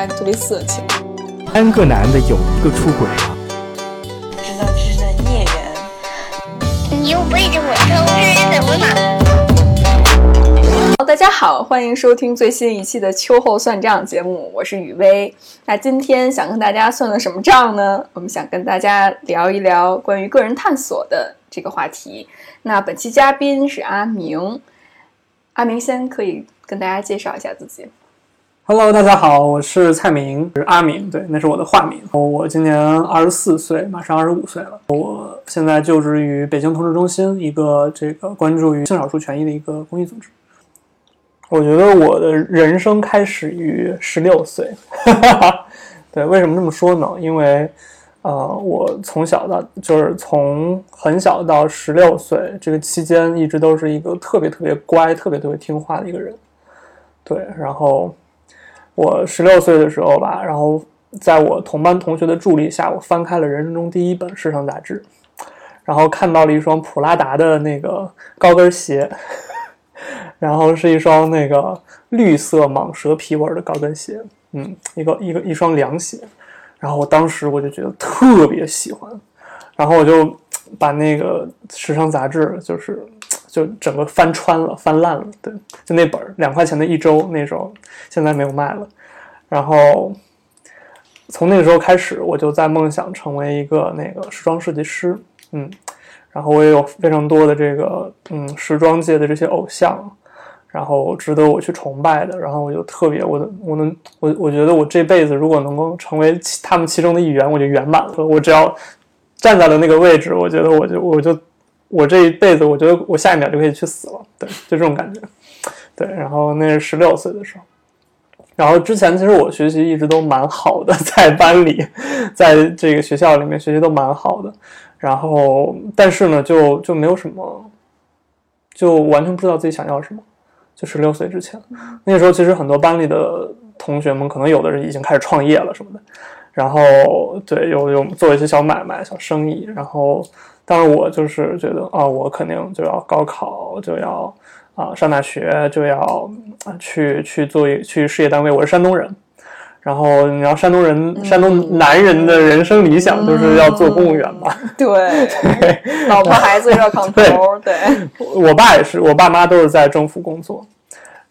下特别色情。三个男的有一个出轨了。知道这是在孽缘。你又背着我偷吃，怎么了？大家好，欢迎收听最新一期的秋后算账节目，我是雨薇。那今天想跟大家算个什么账呢？我们想跟大家聊一聊关于个人探索的这个话题。那本期嘉宾是阿明，阿明先可以跟大家介绍一下自己。Hello，大家好，我是蔡明，是阿明，对，那是我的化名。我今年二十四岁，马上二十五岁了。我现在就职于北京同志中心，一个这个关注于性少数权益的一个公益组织。我觉得我的人生开始于十六岁，对，为什么这么说呢？因为，呃，我从小到就是从很小到十六岁这个期间，一直都是一个特别特别乖、特别特别听话的一个人。对，然后我十六岁的时候吧，然后在我同班同学的助力下，我翻开了人生中第一本时尚杂志，然后看到了一双普拉达的那个高跟鞋。然后是一双那个绿色蟒蛇皮纹的高跟鞋，嗯，一个一个一双凉鞋。然后我当时我就觉得特别喜欢，然后我就把那个时尚杂志就是就整个翻穿了，翻烂了。对，就那本两块钱的一周，那时候现在没有卖了。然后从那个时候开始，我就在梦想成为一个那个时装设计师，嗯。然后我也有非常多的这个嗯时装界的这些偶像，然后值得我去崇拜的。然后我就特别我的我能我我觉得我这辈子如果能够成为其他们其中的一员，我就圆满了。我只要站在了那个位置，我觉得我就我就我这一辈子，我觉得我下一秒就可以去死了。对，就这种感觉。对，然后那是十六岁的时候。然后之前其实我学习一直都蛮好的，在班里，在这个学校里面学习都蛮好的。然后，但是呢，就就没有什么，就完全不知道自己想要什么。就十六岁之前，那时候其实很多班里的同学们，可能有的人已经开始创业了什么的。然后，对，有有做一些小买卖、小生意。然后，当然我就是觉得啊，我肯定就要高考，就要啊上大学，就要啊去去做一去事业单位。我是山东人。然后你知道山东人，山东男人的人生理想就是要做公务员嘛？对，老婆孩子热炕头。对，我爸也是，我爸妈都是在政府工作，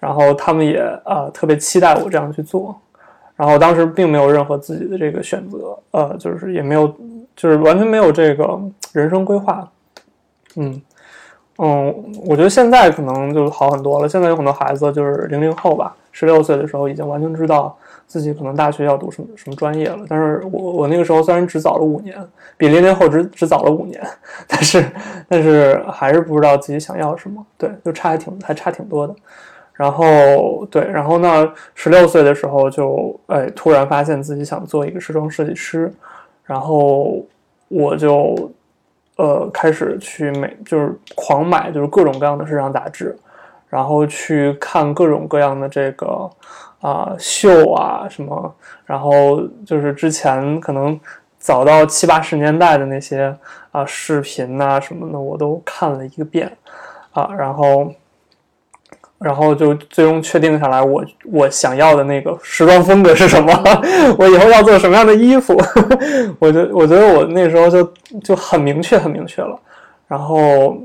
然后他们也呃特别期待我这样去做。然后当时并没有任何自己的这个选择，呃，就是也没有，就是完全没有这个人生规划。嗯嗯，我觉得现在可能就好很多了。现在有很多孩子就是零零后吧，十六岁的时候已经完全知道。自己可能大学要读什么什么专业了，但是我我那个时候虽然只早了五年，比零零后只只早了五年，但是但是还是不知道自己想要什么，对，就差还挺还差挺多的。然后对，然后呢，十六岁的时候就哎突然发现自己想做一个时装设计师，然后我就呃开始去美，就是狂买，就是各种各样的时尚杂志，然后去看各种各样的这个。啊，秀啊什么，然后就是之前可能早到七八十年代的那些啊视频呐什么的，我都看了一个遍啊，然后，然后就最终确定下来，我我想要的那个时装风格是什么，我以后要做什么样的衣服，我觉我觉得我那时候就就很明确很明确了，然后，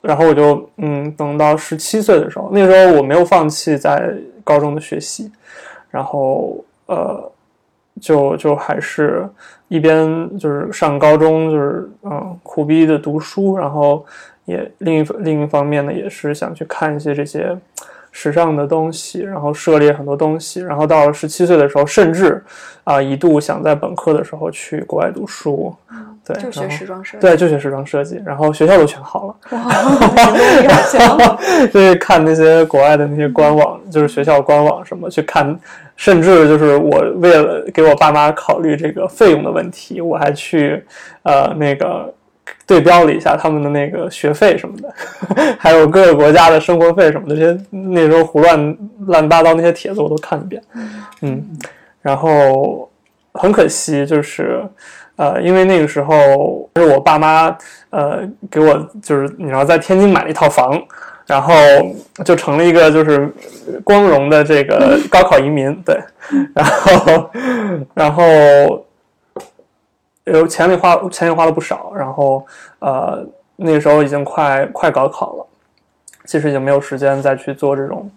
然后我就嗯，等到十七岁的时候，那时候我没有放弃在。高中的学习，然后呃，就就还是一边就是上高中，就是嗯苦逼的读书，然后也另一另一方面呢，也是想去看一些这些时尚的东西，然后涉猎很多东西，然后到了十七岁的时候，甚至啊一度想在本科的时候去国外读书，对，就学时装设计，对，就学时装设计，然后学校都选好了，哇，就是看那些国外的那些官网，就是学校官网什么去看，甚至就是我为了给我爸妈考虑这个费用的问题，我还去呃那个对标了一下他们的那个学费什么的，还有各个国家的生活费什么的，这些那时候胡乱乱八糟那些帖子我都看一遍，嗯，然后很可惜就是。呃，因为那个时候是我爸妈呃给我就是你知道在天津买了一套房，然后就成了一个就是光荣的这个高考移民，对，然后 然后有钱里花钱也花了不少，然后呃那个时候已经快快高考了，其实已经没有时间再去做这种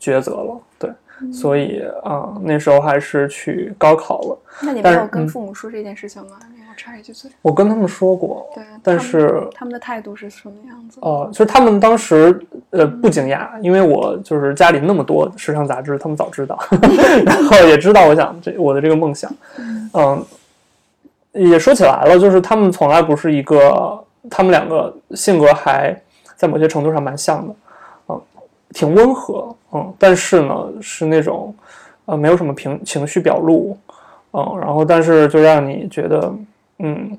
抉择了，对，所以啊、那时候还是去高考了。那你没有跟父母说这件事情吗？我插一句嘴。我跟他们说过，对，但是他们的态度是什么样子？哦，就是他们当时呃不惊讶，因为我就是家里那么多时尚杂志，他们早知道，然后也知道我想这我的这个梦想，嗯，也说起来了，就是他们从来不是一个，他们两个性格还在某些程度上蛮像的，嗯，挺温和，嗯，但是呢是那种呃没有什么情情绪表露，嗯，然后但是就让你觉得嗯。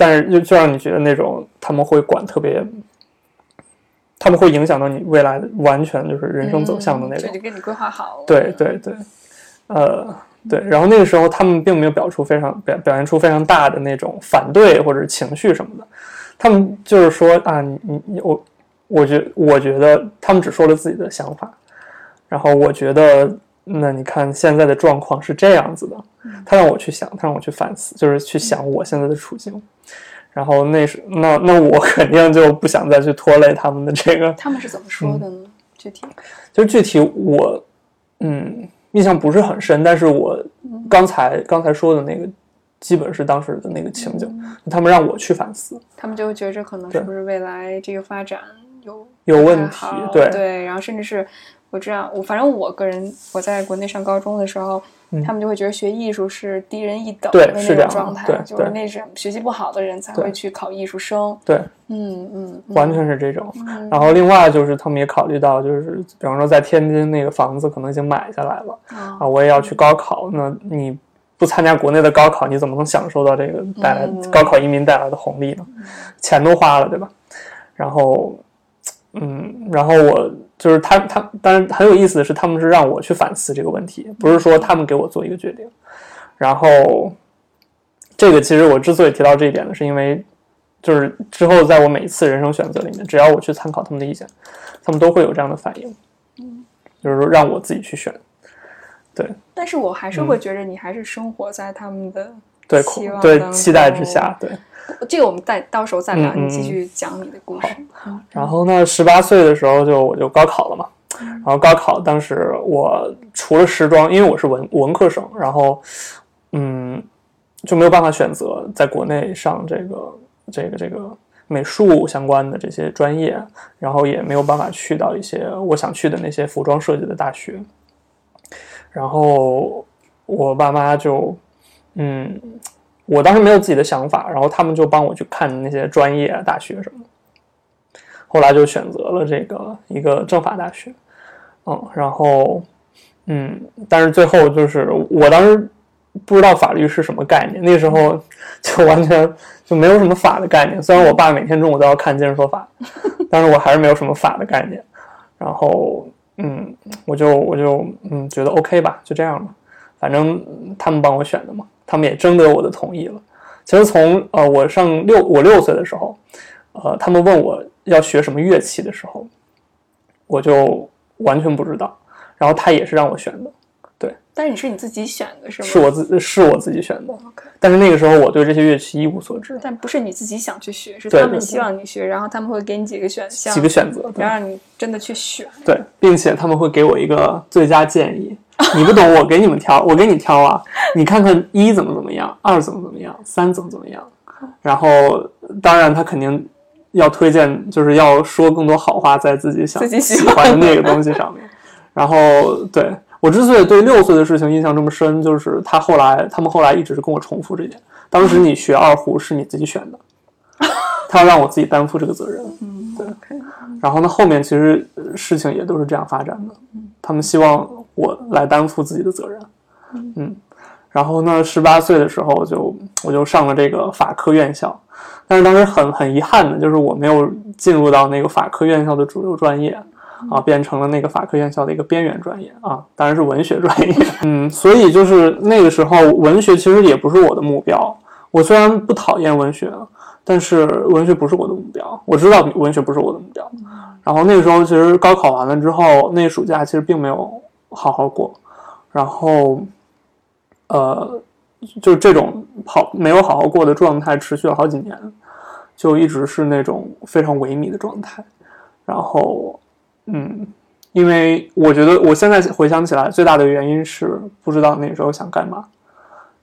但是就就让你觉得那种他们会管特别，他们会影响到你未来的完全就是人生走向的那种嗯就。就给你规划好了。对对对，呃，对。然后那个时候他们并没有表出非常表表现出非常大的那种反对或者情绪什么的，他们就是说啊，你你你我，我觉我觉得他们只说了自己的想法，然后我觉得那你看现在的状况是这样子的，他让我去想，他让我去反思，就是去想我现在的处境。然后那是那那我肯定就不想再去拖累他们的这个他们是怎么说的呢？具体就是具体我，嗯，印象不是很深，但是我刚才刚才说的那个，基本是当时的那个情景，他们让我去反思，他们就会觉着可能是不是未来这个发展有有问题对对，然后甚至是我知道，我反正我个人我在国内上高中的时候，嗯他们就会觉得学艺术是低人一等对的那是这样状态，对就是对那种学习不好的人才会去考艺术生。对，嗯嗯，嗯完全是这种。嗯然后另外就是他们也考虑到，就是比方说在天津那个房子可能已经买下来了啊啊，我也要去高考，那你不参加国内的高考，你怎么能享受到这个带来嗯高考移民带来的红利呢？钱都花了，对吧？然后，嗯，然后我就是他他，当然很有意思的是，他们是让我去反思这个问题，不是说他们给我做一个决定。然后，这个其实我之所以提到这一点呢，是因为就是之后在我每一次人生选择里面，只要我去参考他们的意见，他们都会有这样的反应，嗯就是说让我自己去选。对但是我还是会觉着你还是生活在他们的嗯对对期待之下，对。这个我们再到时候再聊，你继续讲你的故事。嗯然后呢，十八岁的时候就我就高考了嘛。然后高考当时我除了时装，因为我是文文科生，然后嗯就没有办法选择在国内上这个这个这个美术相关的这些专业，然后也没有办法去到一些我想去的那些服装设计的大学。然后我爸妈就嗯，我当时没有自己的想法，然后他们就帮我去看那些专业啊、大学什么的。后来就选择了这个一个政法大学，嗯，然后嗯，但是最后就是我当时不知道法律是什么概念，那时候就完全就没有什么法的概念。虽然我爸每天中午都要看《今日说法》，但是我还是没有什么法的概念。然后嗯，我就我就嗯觉得 OK 吧，就这样吧，反正他们帮我选的嘛，他们也征得我的同意了。其实从呃我上六我六岁的时候，呃，他们问我要学什么乐器的时候，我就完全不知道。然后他也是让我选的，但是你是你自己选的是吗？是我自是我自己选的。OK，但是那个时候我对这些乐器一无所知，但不是你自己想去学，是他们希望你学，然后他们会给你几个选项，几个选择，对然后让你真的去选。对，并且他们会给我一个最佳建议。你不懂，我给你们挑，我给你挑啊！你看看一怎么怎么样，二怎么怎么样，三怎么怎么样。然后，当然他肯定要推荐，就是要说更多好话在自己想自己喜喜欢的那个东西上面。然后，对我之所以对六岁的事情印象这么深，就是他后来他们后来一直是跟我重复这一点。当时你学二胡是你自己选的，他要让我自己担负这个责任。嗯对然后呢，后面其实呃事情也都是这样发展的，他们希望我来担负自己的责任，嗯，然后呢，十八岁的时候就我就上了这个法科院校，但是当时很很遗憾的就是我没有进入到那个法科院校的主流专业。啊，变成了那个法科院校的一个边缘专业啊，当然是文学专业。嗯，所以就是那个时候，文学其实也不是我的目标。我虽然不讨厌文学，但是文学不是我的目标，我知道文学不是我的目标。然后那个时候其实高考完了之后，那个暑假其实并没有好好过，然后呃，就这种好没有好好过的状态持续了好几年，就一直是那种非常萎靡的状态。然后嗯，因为我觉得我现在回想起来，最大的原因是不知道那时候想干嘛，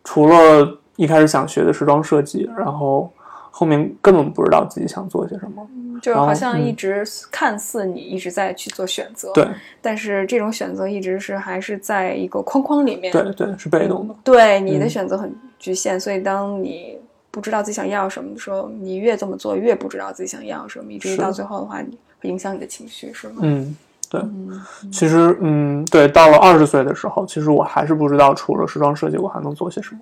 除了一开始想学的时装设计，然后后面根本不知道自己想做些什么。就是好像一直看似你一直在去做选择，对但是这种选择一直是还是在一个框框里面，对对，是被动的。对你的嗯选择很局限，所以当你不知道自己想要什么的时候，你越这么做越不知道自己想要什么，以至于到最后的话，你会影响你的情绪，是吗？嗯，对。嗯其实，嗯，对，到了二十岁的时候，其实我还是不知道除了时装设计，我还能做些什么。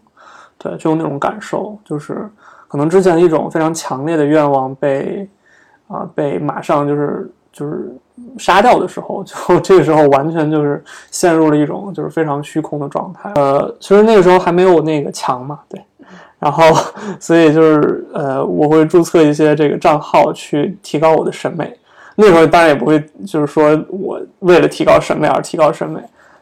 对，就有那种感受，就是可能之前一种非常强烈的愿望被啊、被马上就是就是杀掉的时候，就这个时候完全就是陷入了一种就是非常虚空的状态。呃，其实那个时候还没有那个墙嘛，对。然后，所以就是呃，我会注册一些这个账号去提高我的审美。那时候当然也不会，就是说我为了提高审美而提高审美，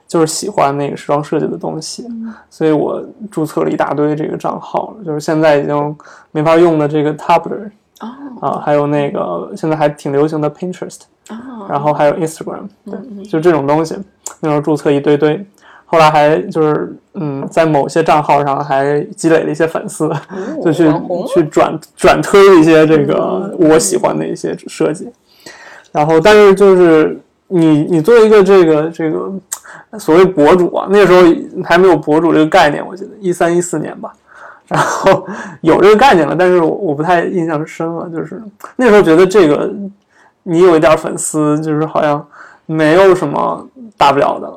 就是喜欢那个时装设计的东西，所以我注册了一大堆这个账号，就是现在已经没法用的这个 Tumblr 哦。啊，还有那个现在还挺流行的 Pinterest，哦，然后还有 Instagram，对，嗯就这种东西，那时候注册一堆堆，后来还就是嗯，在某些账号上还积累了一些粉丝，就去去转转推一些这个我喜欢的一些设计，然后但是就是你你作为一个这个这个所谓博主啊，那时候还没有博主这个概念，我记得一三一四年吧。然后 有这个概念了，但是我我不太印象深了。就是那时候觉得这个你有一点粉丝，就是好像没有什么大不了的。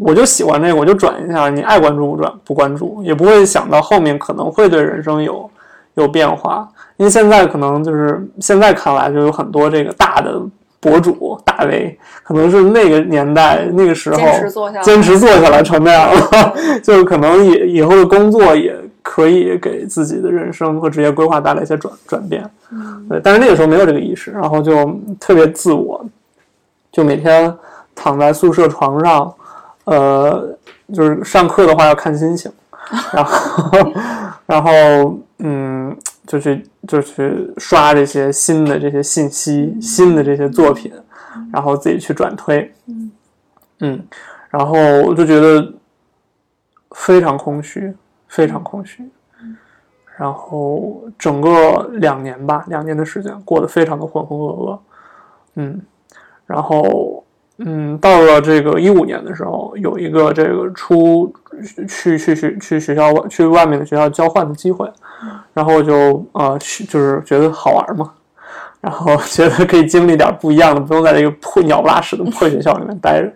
我就喜欢这个，我就转一下，你爱关注不转不关注，也不会想到后面可能会对人生有有变化。因为现在可能就是现在看来，就有很多这个大的博主大 V，可能是那个年代那个时候坚持做下来坚持做下来成那样了，就可能以以后的工作也可以给自己的人生和职业规划带来一些转转变。对，但是那个时候没有这个意识，然后就特别自我，就每天躺在宿舍床上，呃，就是上课的话要看心情，然后，然后，嗯，就去就去刷这些新的这些信息、新的这些作品，然后自己去转推，嗯，然后我就觉得非常空虚，非常空虚。然后整个两年吧，两年的时间过得非常的浑浑噩噩，嗯，然后嗯，到了这个一五年的时候，有一个这个出去去去去学校外去外面的学校交换的机会，然后我就呃去就是觉得好玩嘛，然后觉得可以经历点不一样的，不用在这个破鸟不拉屎的破学校里面待着，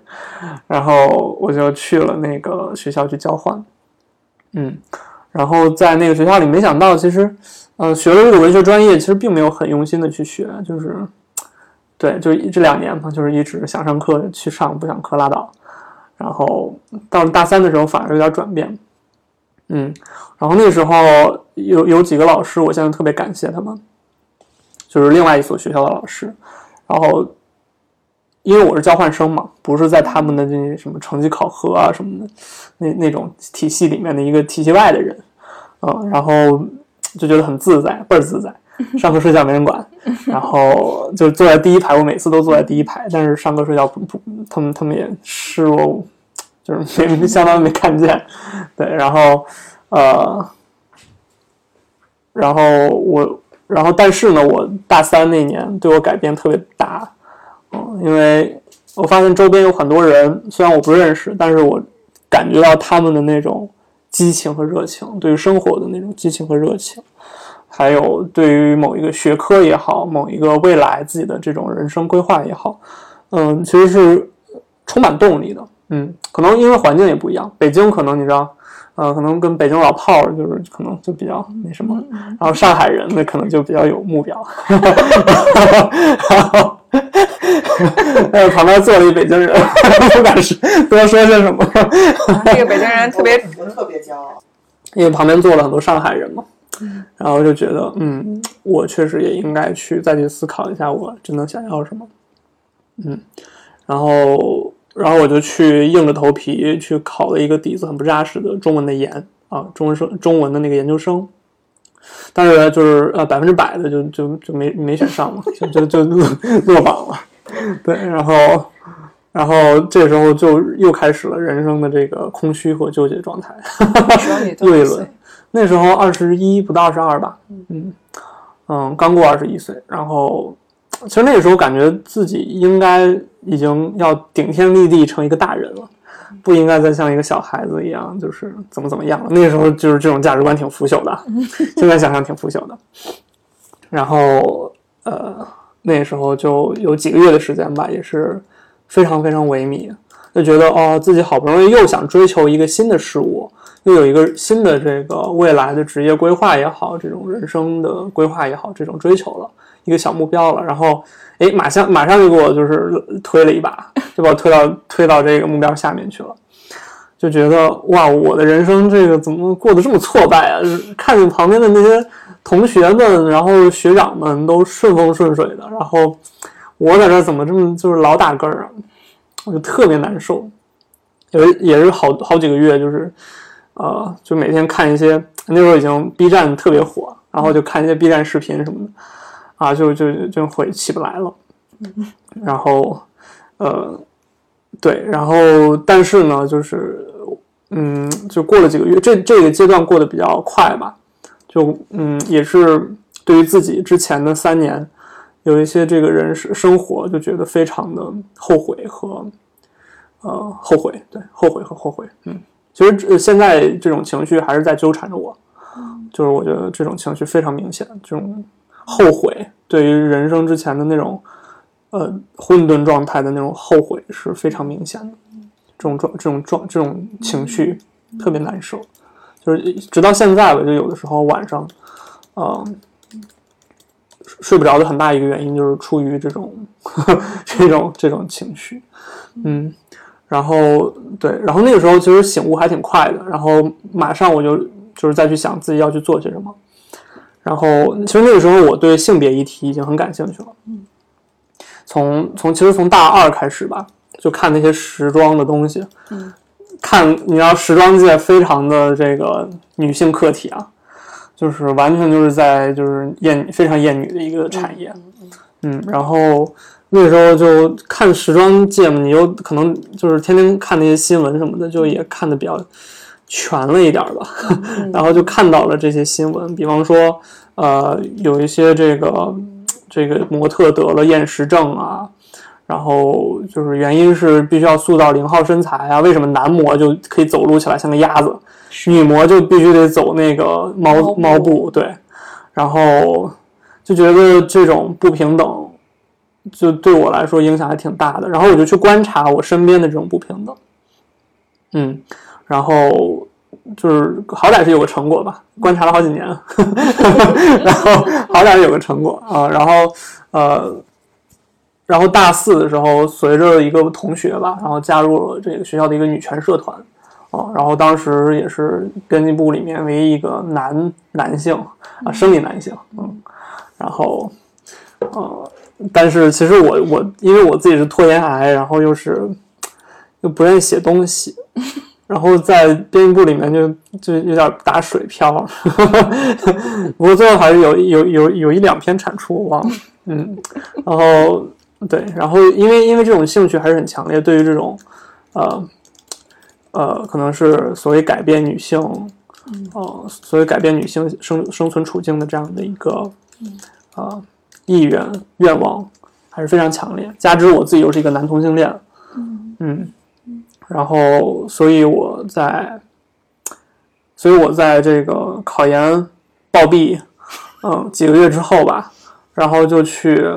然后我就去了那个学校去交换，嗯。然后在那个学校里，没想到其实，呃，学了这个文学专业，其实并没有很用心的去学，就是，对，就一这两年嘛，就是一直想上课去上，不想课拉倒。然后到了大三的时候，反而有点转变，嗯，然后那时候有有几个老师，我现在特别感谢他们，就是另外一所学校的老师，然后因为我是交换生嘛，不是在他们的那什么成绩考核啊什么的那那种体系里面的一个体系外的人。嗯，然后就觉得很自在，倍儿自在。上课睡觉没人管，然后就坐在第一排，我每次都坐在第一排，但是上课睡觉不不，他们他们也视若就是没相当于没看见，对，然后呃，然后我，然后但是呢，我大三那年对我改变特别大，嗯，因为我发现周边有很多人，虽然我不认识，但是我感觉到他们的那种。激情和热情，对于生活的那种激情和热情，还有对于某一个学科也好，某一个未来自己的这种人生规划也好，嗯，其实是充满动力的。嗯，可能因为环境也不一样，北京可能你知道，呃，可能跟北京老炮儿就是可能就比较那什么，然后上海人那可能就比较有目标，然后。呃，旁边坐了一北京人，不敢说多说些什么。这个北京人特别我特别骄傲。因为旁边坐了很多上海人嘛，然后就觉得，嗯，我确实也应该去再去思考一下，我真的想要什么。嗯，然后，然后我就去硬着头皮去考了一个底子很不扎实的中文的研啊，中文生中文的那个研究生。但是就是呃百分之百的就就就没没选上嘛，就就就落落榜了。对，然后然后这时候就又开始了人生的这个空虚和纠结状态，又一轮。那时候二十一不到二十二吧，嗯嗯，刚过二十一岁。然后其实那个时候感觉自己应该已经要顶天立地成一个大人了，不应该再像一个小孩子一样，就是怎么怎么样了。那个时候就是这种价值观挺腐朽的，现在想想挺腐朽的。然后呃，那时候就有几个月的时间吧，也是非常非常萎靡，就觉得哦，自己好不容易又想追求一个新的事物，又有一个新的这个未来的职业规划也好，这种人生的规划也好，这种追求了一个小目标了，然后哎，马上马上就给我就是推了一把，就把我推到推到这个目标下面去了。就觉得哇，我的人生这个怎么过得这么挫败啊？看见旁边的那些同学们，然后学长们都顺风顺水的，然后我在这怎么这么就是老打嗝啊？我就特别难受，也是也是好好几个月，就是呃，就每天看一些那时候已经 B 站特别火，然后就看一些 B 站视频什么的，啊，就就就会起不来了，然后呃。对，然后但是呢，就是嗯，就过了几个月，这这个阶段过得比较快吧，就嗯，也是对于自己之前的三年有一些这个人生生活，就觉得非常的后悔和呃后悔，对，后悔和后悔，嗯，其实这现在这种情绪还是在纠缠着我，就是我觉得这种情绪非常明显，这种后悔对于人生之前的那种。呃，混沌状态的那种后悔是非常明显的，这种状、这种状、这种情绪特别难受，就是直到现在吧，就有的时候晚上，呃，睡不着的很大一个原因就是出于这种 这种这种情绪，嗯，然后对，然后那个时候其实醒悟还挺快的，然后马上我就就是再去想自己要去做些什么，然后其实那个时候我对性别议题已经很感兴趣了，嗯从从其实从大二开始吧，就看那些时装的东西，嗯，看你知道时装界非常的这个女性客体啊，就是完全就是在就是厌非常厌女的一个产业，嗯，然后那时候就看时装界嘛，你又可能就是天天看那些新闻什么的，就也看的比较全了一点吧，然后就看到了这些新闻，比方说呃有一些这个。这个模特得了厌食症啊，然后就是原因是必须要塑造零号身材啊。为什么男模就可以走路起来像个鸭子，女模就必须得走那个猫猫步？对，然后就觉得这种不平等，就对我来说影响还挺大的。然后我就去观察我身边的这种不平等，嗯，然后就是好歹是有个成果吧，观察了好几年，然后好歹是有个成果啊，然后呃，然后大四的时候，随着一个同学吧，然后加入了这个学校的一个女权社团啊，然后当时也是编辑部里面唯一一个男男性啊，生理男性，嗯，然后呃，但是其实我我因为我自己是拖延癌，然后又是又不愿意写东西。然后在编辑部里面就就有点打水漂，不过最后还是有有有有一两篇产出，我忘了，嗯，然后对，然后因为因为这种兴趣还是很强烈，对于这种呃呃可能是所谓改变女性，呃所谓改变女性生生存处境的这样的一个呃意愿愿望还是非常强烈，加之我自己又是一个男同性恋，嗯。然后，所以我在，所以我在这个考研暴毙，嗯，几个月之后吧，然后就去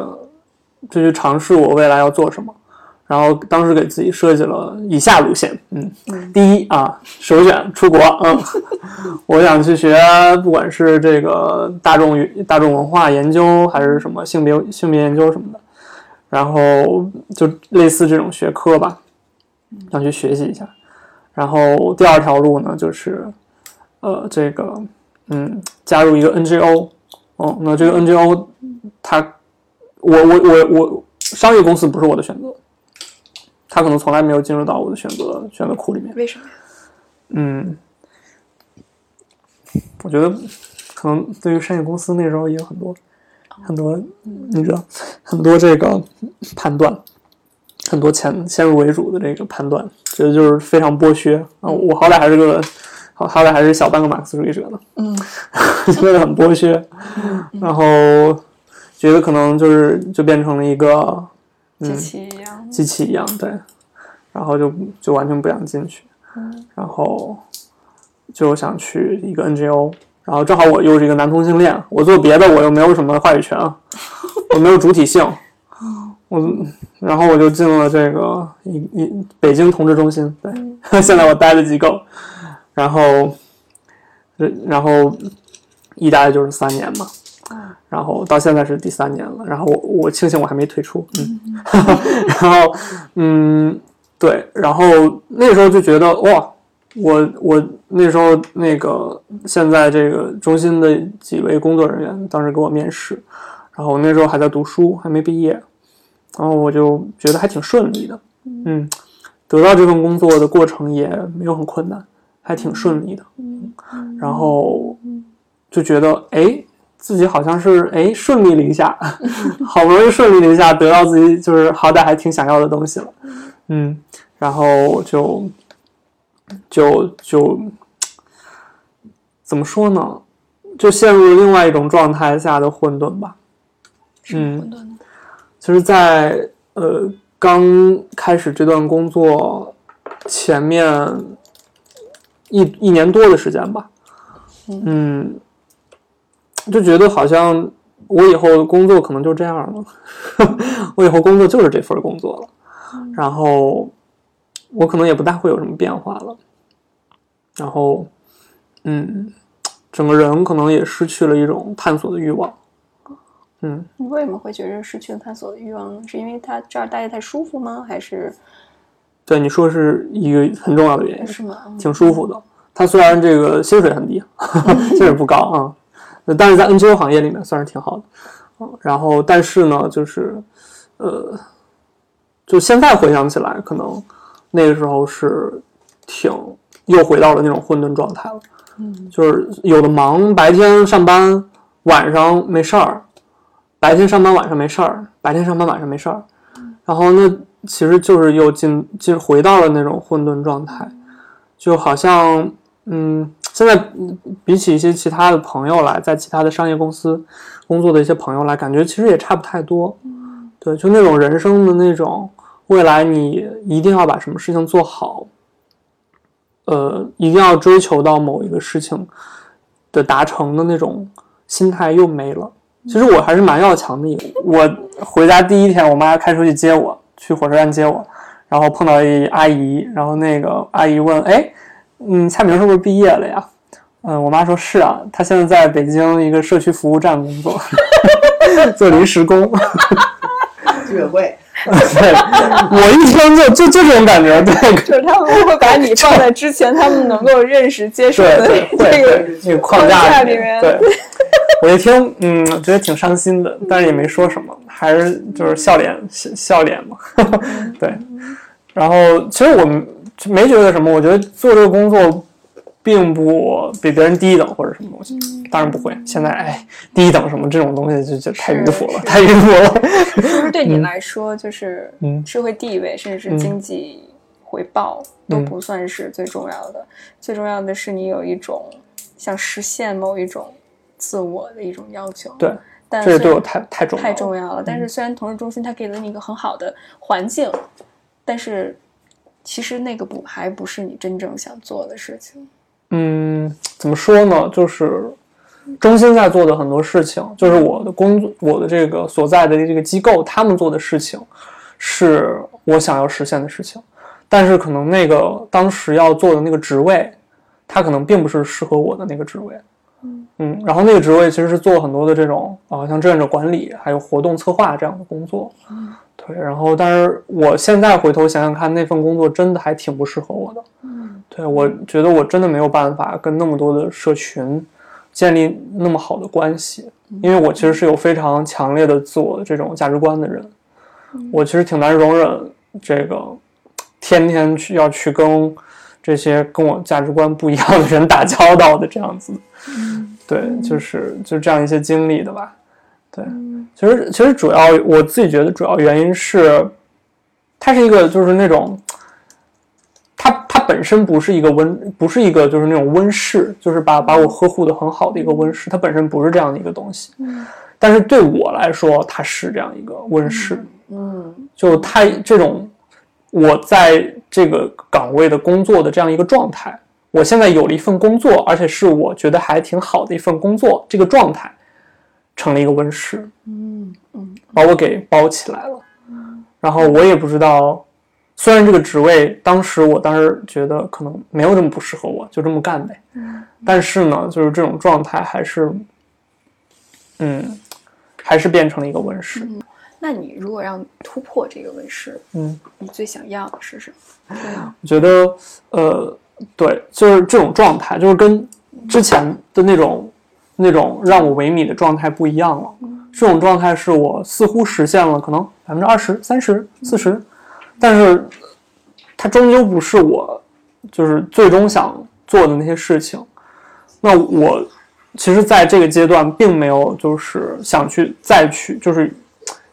就去尝试我未来要做什么。然后当时给自己设计了以下路线，嗯，第一啊，首选出国，嗯，我想去学，不管是这个大众语大众文化研究，还是什么性别性别研究什么的，然后就类似这种学科吧。想去学习一下。然后第二条路呢，就是呃，这个嗯加入一个 NGO，哦，那这个 NGO 它我我我我商业公司不是我的选择，他可能从来没有进入到我的选择选择库里面。为什么呀？嗯，我觉得可能对于商业公司那时候也有很多很多，你知道很多这个判断，很多前先入为主的这个判断，觉得就是非常剥削啊！我好歹还是个好好歹还是小半个马克思主义者呢，嗯，觉得很剥削，然后觉得可能就是就变成了一个机器一样。机器一样，对，然后就就完全不想进去，然后就想去一个 NGO，然后正好我又是一个男同性恋，我做别的我又没有什么话语权，我没有主体性，我然后我就进了这个一一北京同志中心，对，现在我待的机构，然后呃然后一待就是三年嘛。然后到现在是第三年了，然后我我庆幸我还没退出，嗯，然后嗯对，然后那时候就觉得哇，我我那时候那个现在这个中心的几位工作人员当时给我面试，然后我那时候还在读书，还没毕业，然后我就觉得还挺顺利的，嗯，得到这份工作的过程也没有很困难，还挺顺利的，嗯，然后就觉得哎。自己好像是哎顺利了一下，好不容易顺利了一下，得到自己就是好歹还挺想要的东西了，嗯，然后就就就怎么说呢？就陷入了另外一种状态下的混沌吧。什么混沌呢？其实在，呃刚开始这段工作前面一一年多的时间吧，嗯，就觉得好像我以后工作可能就这样了，我以后工作就是这份工作了，然后我可能也不大会有什么变化了，然后，嗯，整个人可能也失去了一种探索的欲望，嗯。你为什么会觉得失去了探索的欲望呢？是因为他这儿待着太舒服吗？还是对你说是一个很重要的原因，是吗？挺舒服的。他虽然这个薪水很低，薪水不高啊，但是在 NGO 行业里面算是挺好的。嗯然后，但是呢，就是呃，就现在回想起来，可能那个时候是挺又回到了那种混沌状态了。嗯，就是有的忙，白天上班，晚上没事儿；白天上班，晚上没事儿；白天上班，晚上没事儿。然后那其实就是又进进回到了那种混沌状态，就好像嗯，现在嗯比起一些其他的朋友来，在其他的商业公司工作的一些朋友来，感觉其实也差不太多。对，就那种人生的那种未来，你一定要把什么事情做好，呃，一定要追求到某一个事情的达成的那种心态又没了。其实我还是蛮要强的。我回家第一天，我妈开车去接我，去火车站接我，然后碰到一阿姨，然后那个阿姨问：“哎，嗯，蔡明是不是毕业了呀？”嗯，我妈说是啊，她现在在北京一个社区服务站工作，做临时工。居委会，对，我一听就就就这种感觉，对，就是他们会把你放在之前他们能够认识接受的这个会那个框框架架里面对，我一听，嗯，觉得挺伤心的，但是也没说什么，还是就是笑脸笑笑脸嘛，对。然后其实我们没觉得什么，我觉得做这个工作并不比别人低一等或者什么东西，当然不会。现在哎，低一等什么这种东西就就太迂腐了，太迂腐了。是不是对你来说，就是嗯社会地位，甚至是经济回报都嗯不算是最重要的，最重要的是你有一种想实现某一种自我的一种要求。对，但这对我太太重要太了。重要了。但是虽然同事中心它给了你一个很好的环境，但是其实那个不还不是你真正想做的事情。嗯，怎么说呢？就是中心在做的很多事情，就是我的工作，我的这个所在的这个机构，他们做的事情，是我想要实现的事情。但是可能那个当时要做的那个职位，它可能并不是适合我的那个职位。嗯，然后那个职位其实是做很多的这种啊、像志愿者管理，还有活动策划这样的工作。对，然后但是我现在回头想想看，那份工作真的还挺不适合我的。嗯对，我觉得我真的没有办法跟那么多的社群建立那么好的关系，因为我其实是有非常强烈的自我这种价值观的人，我其实挺难容忍这个天天去要去跟这些跟我价值观不一样的人打交道的这样子，对，就是就这样一些经历的吧，对，其实其实主要我自己觉得主要原因是，它是一个就是那种。它它本身不是一个温，不是一个就是那种温室，就是把把我呵护的很好的一个温室，它本身不是这样的一个东西。嗯，但是对我来说，它是这样一个温室。嗯，就它这种我在这个岗位的工作的这样一个状态，我现在有了一份工作，而且是我觉得还挺好的一份工作，这个状态成了一个温室。嗯嗯，把我给包起来了。嗯，然后我也不知道。虽然这个职位，当时我当时觉得可能没有这么不适合我，就这么干呗。嗯。但是呢，就是这种状态还是，嗯，还是变成了一个温室。那你如果让突破这个温室，嗯，你最想要的是什么？我觉得，呃，对，就是这种状态，就是跟之前的那种那种让我萎靡的状态不一样了。这种状态是我似乎实现了，可能百分之二十三十、四十。但是，它终究不是我，就是最终想做的那些事情。那我其实在这个阶段并没有就是想去再去，就是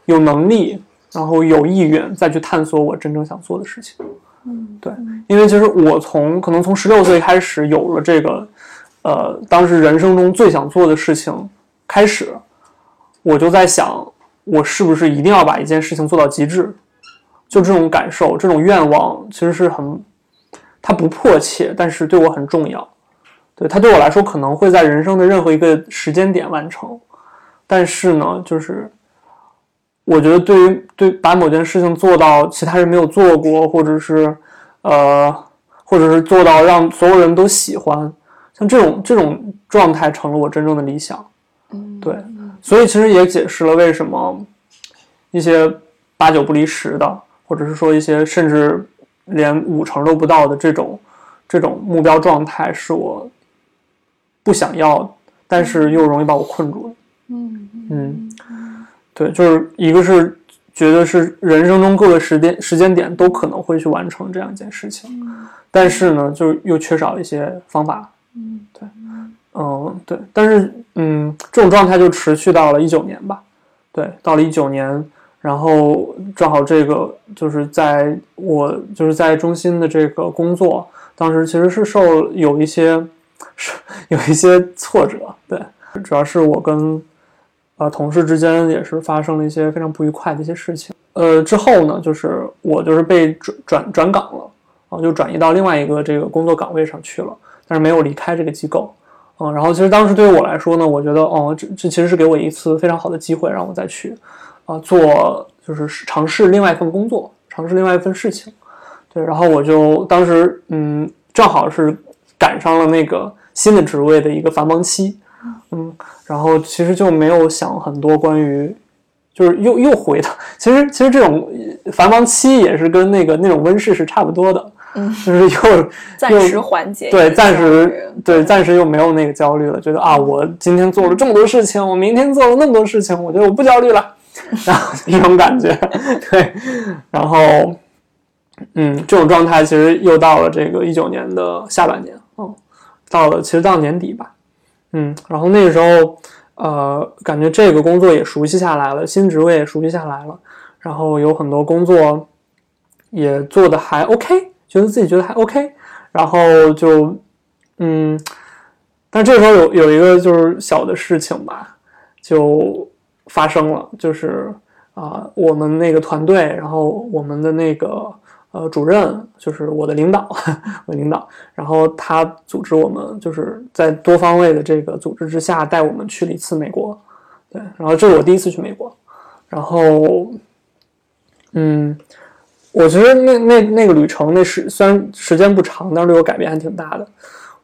有能力，然后有意愿再去探索我真正想做的事情。嗯，对，因为其实我从可能从十六岁开始有了这个，呃，当时人生中最想做的事情开始，我就在想，我是不是一定要把一件事情做到极致。就这种感受，这种愿望其实是很，它不迫切，但是对我很重要。对它对我来说，可能会在人生的任何一个时间点完成。但是呢，就是我觉得，对于对把某件事情做到其他人没有做过，或者是呃，或者是做到让所有人都喜欢，像这种这种状态，成了我真正的理想。嗯，对，所以其实也解释了为什么一些八九不离十的。或者是说一些甚至连五成都不到的这种这种目标状态，是我不想要，但是又容易把我困住的。嗯嗯，对，就是一个是觉得是人生中各个时间时间点都可能会去完成这样一件事情，但是呢，就又缺少一些方法。嗯，对，嗯对，但是嗯，这种状态就持续到了一九年吧。对，到了一九年。然后正好这个就是在我就是在中心的这个工作，当时其实是受有一些是有一些挫折，对，主要是我跟呃同事之间也是发生了一些非常不愉快的一些事情。呃，之后呢，就是我就是被转转转岗了，啊，就转移到另外一个这个工作岗位上去了，但是没有离开这个机构，嗯，然后其实当时对于我来说呢，我觉得哦，这这其实是给我一次非常好的机会，让我再去。啊，做就是尝试另外一份工作，尝试另外一份事情，对，然后我就当时嗯，正好是赶上了那个新的职位的一个繁忙期，嗯，然后其实就没有想很多关于，就是又又回到，其实其实这种繁忙期也是跟那个那种温室是差不多的，嗯，就是又暂时缓解，对，暂时对，暂时又没有那个焦虑了，觉得啊，我今天做了这么多事情，我明天做了那么多事情，我觉得我不焦虑了。然后这种感觉，对，然后，嗯，这种状态其实又到了这个一九年的下半年，哦，到了其实到年底吧，嗯，然后那个时候，呃，感觉这个工作也熟悉下来了，新职位也熟悉下来了，然后有很多工作也做的还 OK，觉得自己觉得还 OK，然后就，嗯，但这时候有有一个就是小的事情吧，就。发生了，就是啊，我们那个团队，然后我们的那个呃主任，就是我的领导，我领导，然后他组织我们，就是在多方位的这个组织之下，带我们去了一次美国，对，然后这是我第一次去美国，然后，嗯，我觉得那那那个旅程，那时虽然时间不长，但是对我改变还挺大的。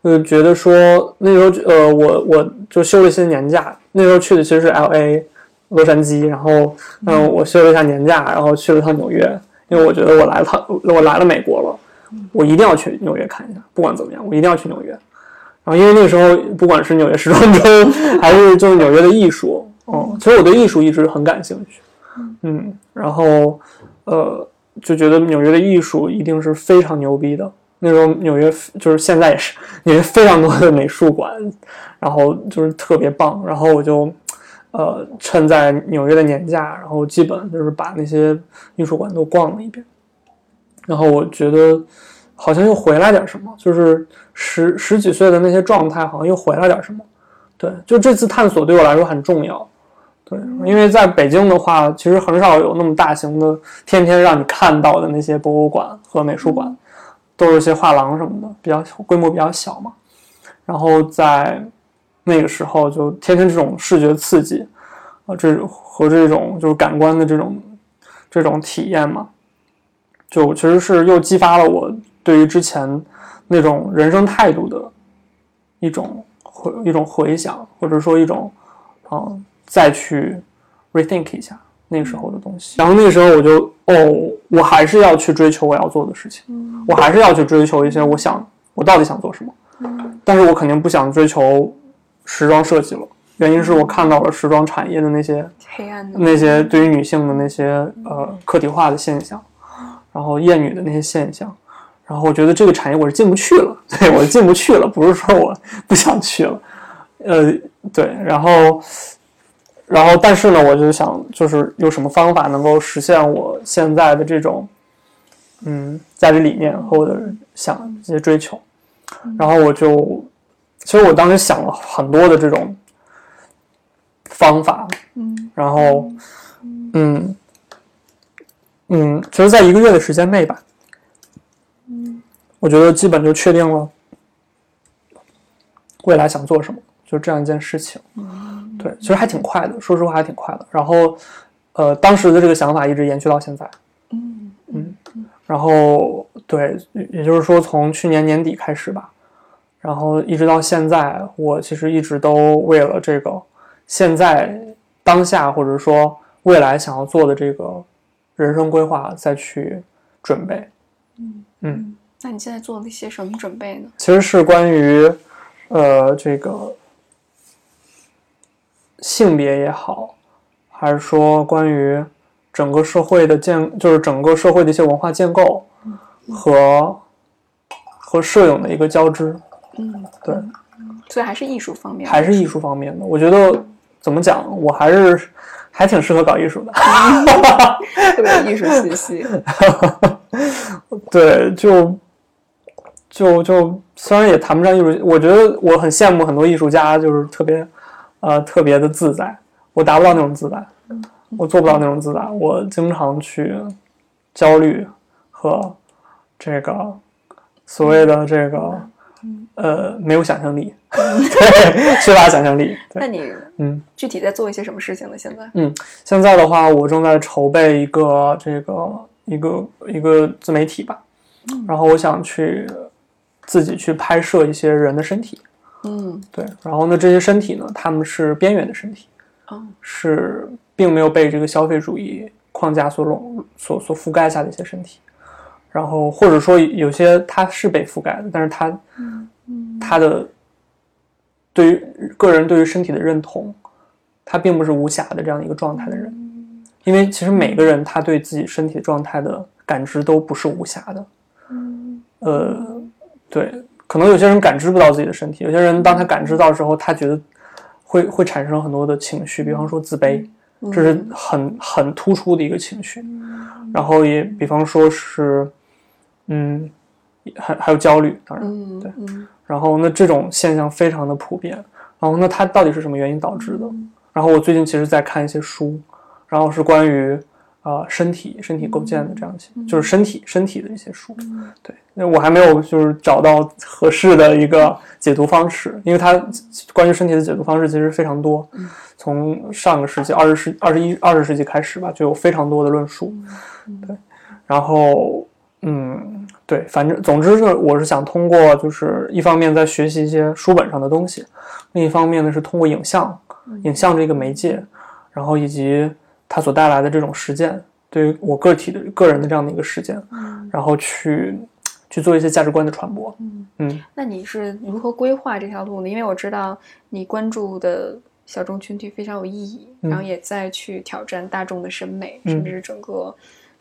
我就觉得说那时候，呃，我我就休了一些年假，那时候去的其实是 L A。洛杉矶，然后嗯，我休了一下年假，然后去了趟纽约，因为我觉得我来了，我来了美国了，我一定要去纽约看一下，不管怎么样，我一定要去纽约。然后因为那时候不管是纽约时装周还是就是纽约的艺术，嗯，其实我对艺术一直很感兴趣，嗯，然后呃就觉得纽约的艺术一定是非常牛逼的。那时候纽约就是现在也是 纽约非常多的美术馆，然后就是特别棒。然后我就呃趁在纽约的年假，然后基本就是把那些艺术馆都逛了一遍。然后我觉得好像又回来点什么，就是十十几岁的那些状态好像又回来点什么。对，就这次探索对我来说很重要。对，因为在北京的话，其实很少有那么大型的，天天让你看到的那些博物馆和美术馆。都是些画廊什么的，比较规模比较小嘛。然后在那个时候，就天天这种视觉刺激啊，这和这种就是感官的这种这种体验嘛，就其实是又激发了我对于之前那种人生态度的一种回一种回想，或者说一种嗯再去 rethink 一下那个时候的东西。然后那个时候我就哦。我还是要去追求我要做的事情，我还是要去追求一些我想我到底想做什么。但是我肯定不想追求时装设计了，原因是我看到了时装产业的那些黑暗的那些对于女性的那些呃客体化的现象，然后厌女的那些现象，然后我觉得这个产业我是进不去了，对我进不去了，不是说我不想去了，呃，对，然后。然后，但是呢，我就想，就是有什么方法能够实现我现在的这种，嗯，价值理念和我的想这些追求。然后我就，其实我当时想了很多的这种方法，嗯，然后，嗯，嗯，其实，在一个月的时间内吧，嗯，我觉得基本就确定了未来想做什么，就这样一件事情。对，其实还挺快的，说实话还挺快的。然后，呃，当时的这个想法一直延续到现在。嗯嗯。然后，对，也就是说，从去年年底开始吧，然后一直到现在，我其实一直都为了这个现在当下或者说未来想要做的这个人生规划再去准备。嗯嗯。那你现在做了一些什么准备呢？其实是关于，呃，这个。性别也好，还是说关于整个社会的建，就是整个社会的一些文化建构和和摄影的一个交织。嗯，对，所以还是艺术方面，还是艺术方面的。我觉得怎么讲，我还是还挺适合搞艺术的，特别有艺术气息。对，就就就虽然也谈不上艺术，我觉得我很羡慕很多艺术家，就是特别。呃，特别的自在，我达不到那种自在，我做不到那种自在，我经常去焦虑和这个所谓的这个呃没有想象力，对，缺乏想象力。那你嗯，具体在做一些什么事情呢？现在嗯，现在的话，我正在筹备一个这个一个一个自媒体吧，然后我想去自己去拍摄一些人的身体。嗯，对，然后呢，这些身体呢，他们是边缘的身体，嗯，是并没有被这个消费主义框架所笼、所所覆盖下的一些身体，然后或者说有些它是被覆盖的，但是它，它的对于个人对于身体的认同，他并不是无瑕的这样一个状态的人，因为其实每个人他对自己身体状态的感知都不是无瑕的，嗯，呃，对。可能有些人感知不到自己的身体，有些人当他感知到之后，他觉得会会产生很多的情绪，比方说自卑，这是很很突出的一个情绪。然后也比方说是，嗯，还还有焦虑，当然对。然后那这种现象非常的普遍。然后那它到底是什么原因导致的？然后我最近其实在看一些书，然后是关于。啊，身体身体构建的这样一些，就是身体身体的一些书，对，那我还没有就是找到合适的一个解读方式，因为它关于身体的解读方式其实非常多，从上个世纪二十世二十一二十世纪开始吧，就有非常多的论述，对，然后嗯，对，反正总之是我是想通过就是一方面在学习一些书本上的东西，另一方面呢是通过影像影像这个媒介，然后以及。它所带来的这种实践，对于我个体的个人的这样的一个实践，然后去去做一些价值观的传播。嗯那你是如何规划这条路呢？因为我知道你关注的小众群体非常有意义，嗯然后也在去挑战大众的审美，嗯甚至是整个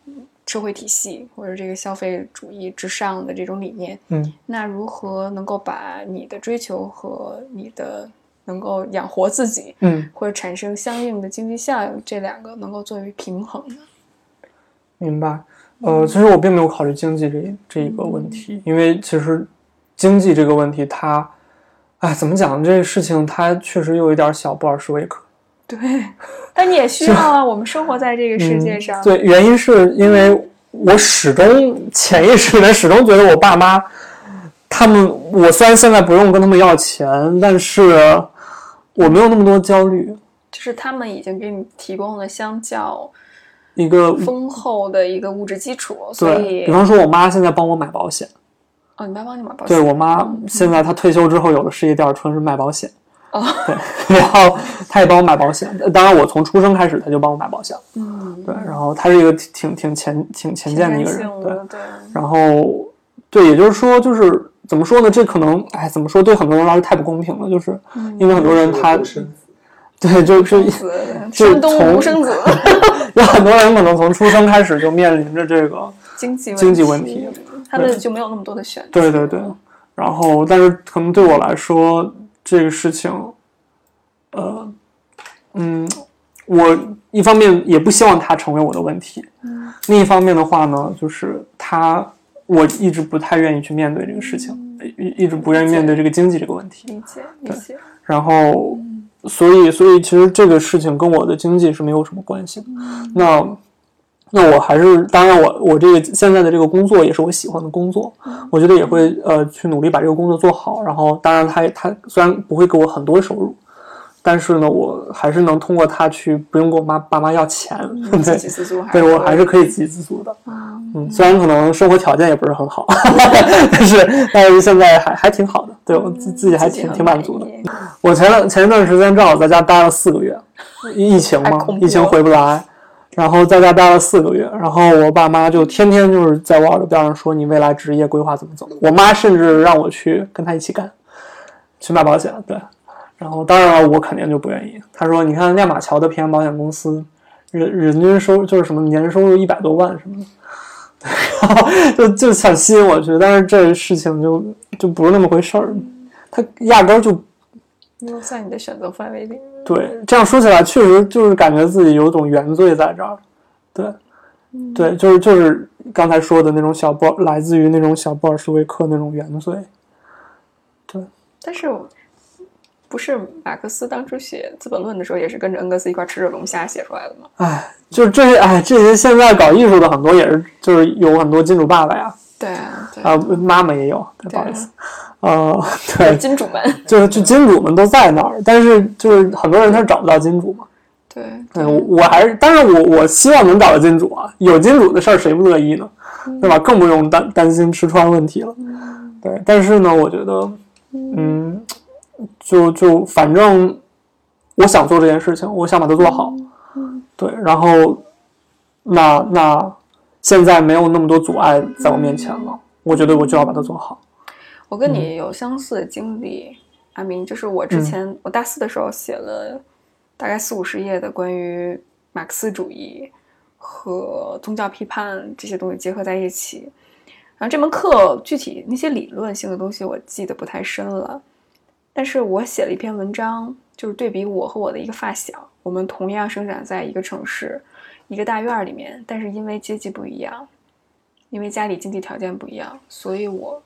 嗯社会体系或者这个消费主义之上的这种理念。嗯那如何能够把你的追求和你的能够养活自己，嗯，或者产生相应的经济效应，这两个能够作为平衡的？明白。呃，其实我并没有考虑经济这这一个问题，因为其实经济这个问题它，哎，怎么讲？这个事情它确实有一点小布尔什维克。对，但你也需要啊，我们生活在这个世界上，嗯对，原因是因为我始终潜意识里面始终觉得我爸妈，他们我虽然现在不用跟他们要钱，但是我没有那么多焦虑。就是他们已经给你提供了相较一个丰厚的一个物质基础，所以对比方说，我妈现在帮我买保险，哦，你妈帮你买保险，对我妈现在她退休之后有了事业第二春是卖保险，哦，对，然后她也帮我买保险。当然，我从出生开始她就帮我买保险，嗯，对，然后她是一个挺挺前挺前见的一个人，对，对，然后对，也就是说，就是怎么说呢？这可能，哎，怎么说？对很多人来说太不公平了，就是因为很多人他，对，就是子就山东从无生子，有很多人可能从出生开始就面临着这个，经济经济问题，他们就没有那么多的选择。对对对。然后，但是可能对我来说，这个事情，呃，嗯，我一方面也不希望它成为我的问题，嗯另一方面的话呢，就是它，我一直不太愿意去面对这个事情，一一直不愿意面对这个经济这个问题。理解理解，然后，所以，所以其实这个事情跟我的经济是没有什么关系的。那，那我还是，当然我，我这个现在的这个工作也是我喜欢的工作，我觉得也会呃去努力把这个工作做好。然后，当然他他虽然不会给我很多收入，但是呢，我还是能通过它去不用跟我妈爸妈要钱，自对给自足对我还是可以以自给自足的。嗯，虽然可能生活条件也不是很好，但是但是现在还还挺好的，对我自自己还挺挺满足的。我前两前一段时间正好在家待了四个月，疫情嘛疫情回不来，然后在家待了四个月，然后我爸妈就天天就是在我耳朵边上说你未来职业规划怎么走。我妈甚至让我去跟她一起干，去卖保险，对。然后当然了，我肯定就不愿意。他说你看亮马桥的平安保险公司，人人均收就是什么年收入一百多万什么的。然后就就想吸引我去，但是这事情就就不是那么回事儿，他压根儿就没有在你的选择范围里。对，这样说起来，确实就是感觉自己有种原罪在这儿。对，对，就是就是刚才说的那种小布，来自于那种小布尔什维克那种原罪。对但是我不是马克思当初写《资本论》的时候，也是跟着恩格斯一块吃着龙虾写出来的吗？哎，就是这些，哎，这些现在搞艺术的很多也是，就是有很多金主爸爸呀，对啊，对啊、妈妈也有，对不好意思，呃，对，金主们，就是就金主们都在那儿，但是就是很多人他是找不到金主嘛。对对，我我还是，但是我我希望能找到金主啊，有金主的事儿谁不乐意呢？对吧？更不用担担心吃穿问题了。对，但是呢，我觉得，嗯，就就反正我想做这件事情，我想把它做好。对，然后那那现在没有那么多阻碍在我面前了，我觉得我就要把它做好。我跟你有相似的经历，阿明，就是我之前、我大四的时候写了大概四五十页的关于马克思主义和宗教批判这些东西结合在一起。然后这门课具体那些理论性的东西我记得不太深了，但是我写了一篇文章，就是对比我和我的一个发小，我们同样生长在一个城市，一个大院儿里面，但是因为阶级不一样，因为家里经济条件不一样，所以我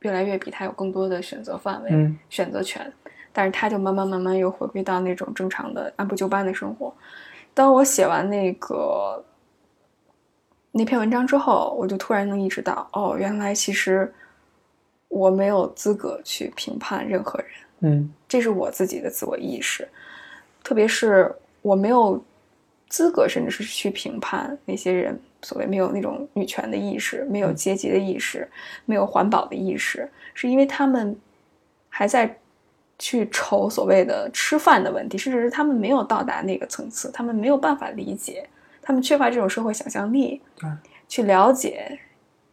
越来越比他有更多的选择范围、嗯选择权，但是他就慢慢慢慢又回归到那种正常的按部就班的生活。当我写完那个那篇文章之后，我就突然能意识到，哦，原来其实我没有资格去评判任何人。嗯这是我自己的自我意识，特别是我没有资格，甚至是去评判那些人所谓没有那种女权的意识，没有阶级的意识，没有环保的意识，是因为他们还在去愁所谓的吃饭的问题，甚至是他们没有到达那个层次，他们没有办法理解，他们缺乏这种社会想象力，对去了解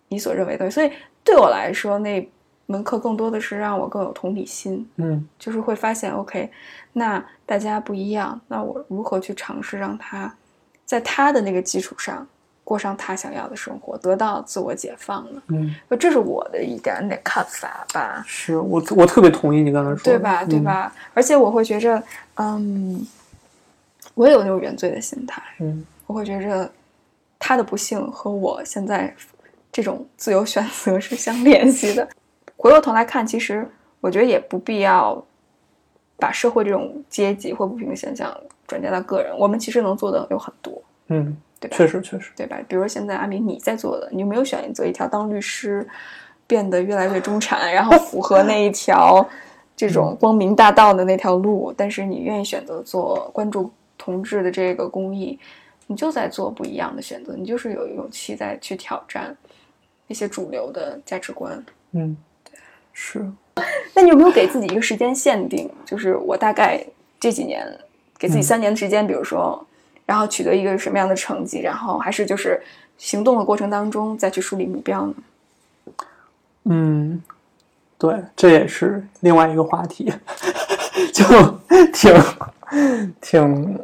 你所认为的。所以对我来说，那门课更多的是让我更有同理心，嗯就是会发现，OK，那大家不一样，那我如何去尝试让他在他的那个基础上过上他想要的生活，得到自我解放呢？嗯，这是我的一点点看法吧。是我我特别同意你刚才说的，对吧？对嗯？吧？而且我会觉着，嗯，我也有那种原罪的心态，嗯我会觉着他的不幸和我现在这种自由选择是相 联系的。回过头来看，其实我觉得也不必要把社会这种阶级或不平等现象转嫁到个人，我们其实能做的有很多，嗯，对吧？确实确实，对吧？比如现在阿明你在做的，你有没有选择一条当律师变得越来越中产，然后符合那一条这种光明大道的那条路？但是你愿意选择做关注同志的这个公益，你就在做不一样的选择，你就是有勇气在去挑战那些主流的价值观。嗯，是，那你有没有给自己一个时间限定？就是我大概这几年给自己嗯三年的时间，比如说，然后取得一个什么样的成绩，然后还是就是行动的过程当中再去树立目标呢？嗯，对，这也是另外一个话题，就挺挺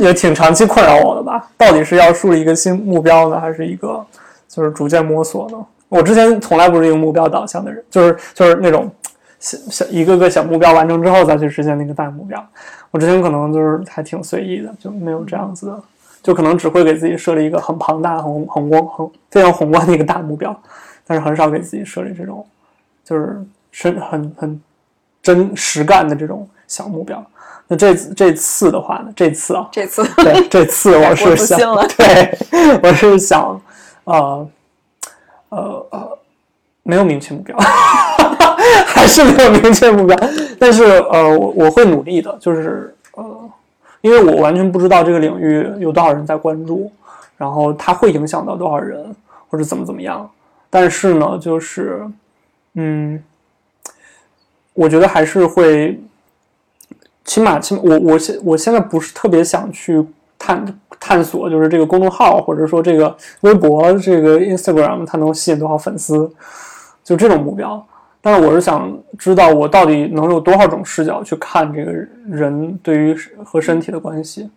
也挺长期困扰我的吧。到底是要树立一个新目标呢，还是一个就是逐渐摸索呢？我之前从来不是一个目标导向的人，就是就是那种小小一个个小目标完成之后再去实现那个大目标。我之前可能就是还挺随意的，就没有这样子的，就可能只会给自己设立一个很庞大、很宏观、很非常宏观的一个大目标，但是很少给自己设立这种就是深很很真实干的这种小目标。那这这次的话呢，这次啊，这次对，这次 我是想对，我是想，呃，呃呃，没有明确目标，还是没有明确目标，但是呃，我我会努力的，就是呃，因为我完全不知道这个领域有多少人在关注，然后它会影响到多少人，或者怎么怎么样，但是呢，就是，嗯，我觉得还是会。起码，起码我我现我现在不是特别想去探探索，就是这个公众号或者说这个微博、这个 Instagram 它能吸引多少粉丝，就这种目标。但是我是想知道我到底能有多少种视角去看这个人对于和身体的关系。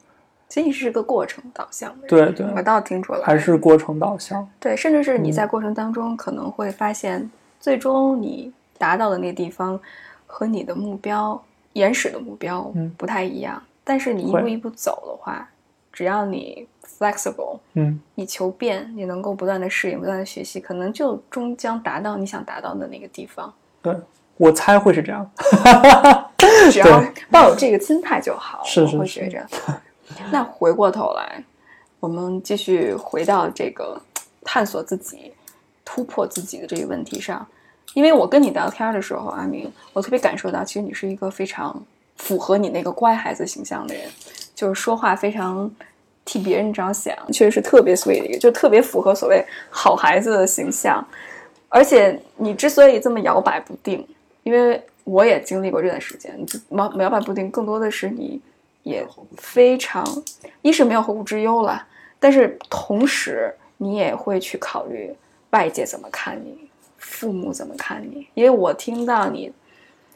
其实你是个过程导向的，对对，我倒听出来，还是过程导向。对，甚至是你嗯在过程当中可能会发现，最终你达到的那个地方和你的目标、原始的目标嗯不太一样。但是你一步一步走的话，只要你 flexible，嗯你求变，你能够不断的适应、不断的学习，可能就终将达到你想达到的那个地方。对，我猜会是这样。只要抱有这个心态就好，是是是我会觉着。那回过头来，我们继续回到这个探索自己、突破自己的这个问题上。因为我跟你聊天的时候，阿明，我特别感受到，其实你是一个非常符合你那个乖孩子形象的人，就是说话非常替别人着想，确实是特别 sweet 的一个，就特别符合所谓好孩子的形象。而且你之所以这么摇摆不定，因为我也经历过这段时间，你摇摇摆不定，更多的是你也非常，一是没有后顾之忧了，但是同时你也会去考虑外界怎么看你，父母怎么看你，因为我听到你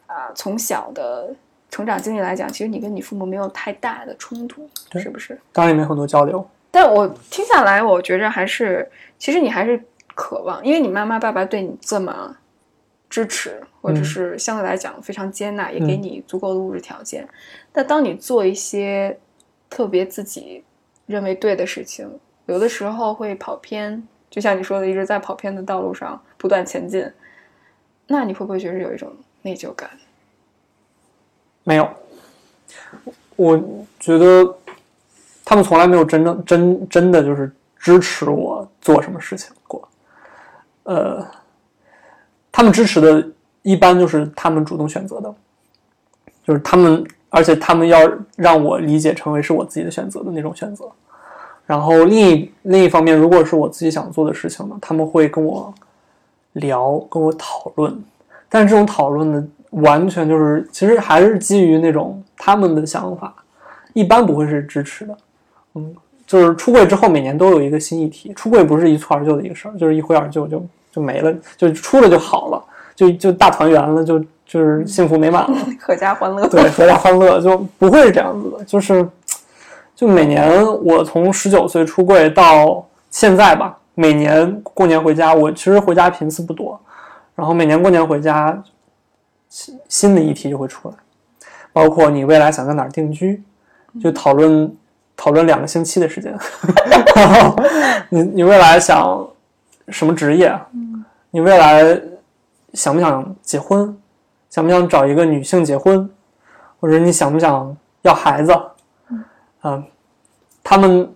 啊、从小的成长经历来讲，其实你跟你父母没有太大的冲突，是不是？当然也没有很多交流。但我听下来，我觉着还是，其实你还是渴望，因为你妈妈爸爸对你这么支持，或者嗯是相对来讲非常接纳，也给嗯你足够的物质条件。但当你做一些特别自己认为对的事情，有的时候会跑偏，就像你说的，一直在跑偏的道路上不断前进，那你会不会觉得有一种内疚感？没有，我觉得他们从来没有真正真真的就是支持我做什么事情过。呃，他们支持的一般就是他们主动选择的，就是他们，而且他们要让我理解成为是我自己的选择的那种选择。然后另一另一方面，如果是我自己想做的事情呢，他们会跟我聊，跟我讨论。但是这种讨论呢，完全就是其实还是基于那种他们的想法，一般不会是支持的。嗯，就是出柜之后每年都有一个新议题，出柜不是一蹴而就的一个事儿，就是一挥而就就就没了，就出了就好了，就就大团圆了，就就是幸福美满了。阖家欢乐。对，阖家欢乐就不会是这样子的，就是就每年我从十九岁出柜到现在吧，每年过年回家，我其实回家频次不多，然后每年过年回家，新新的议题就会出来，包括你未来想在哪儿定居，就讨论讨论两个星期的时间，然 后你你未来想什么职业，你未来想不想结婚，想不想找一个女性结婚，或者你想不想要孩子？嗯、他们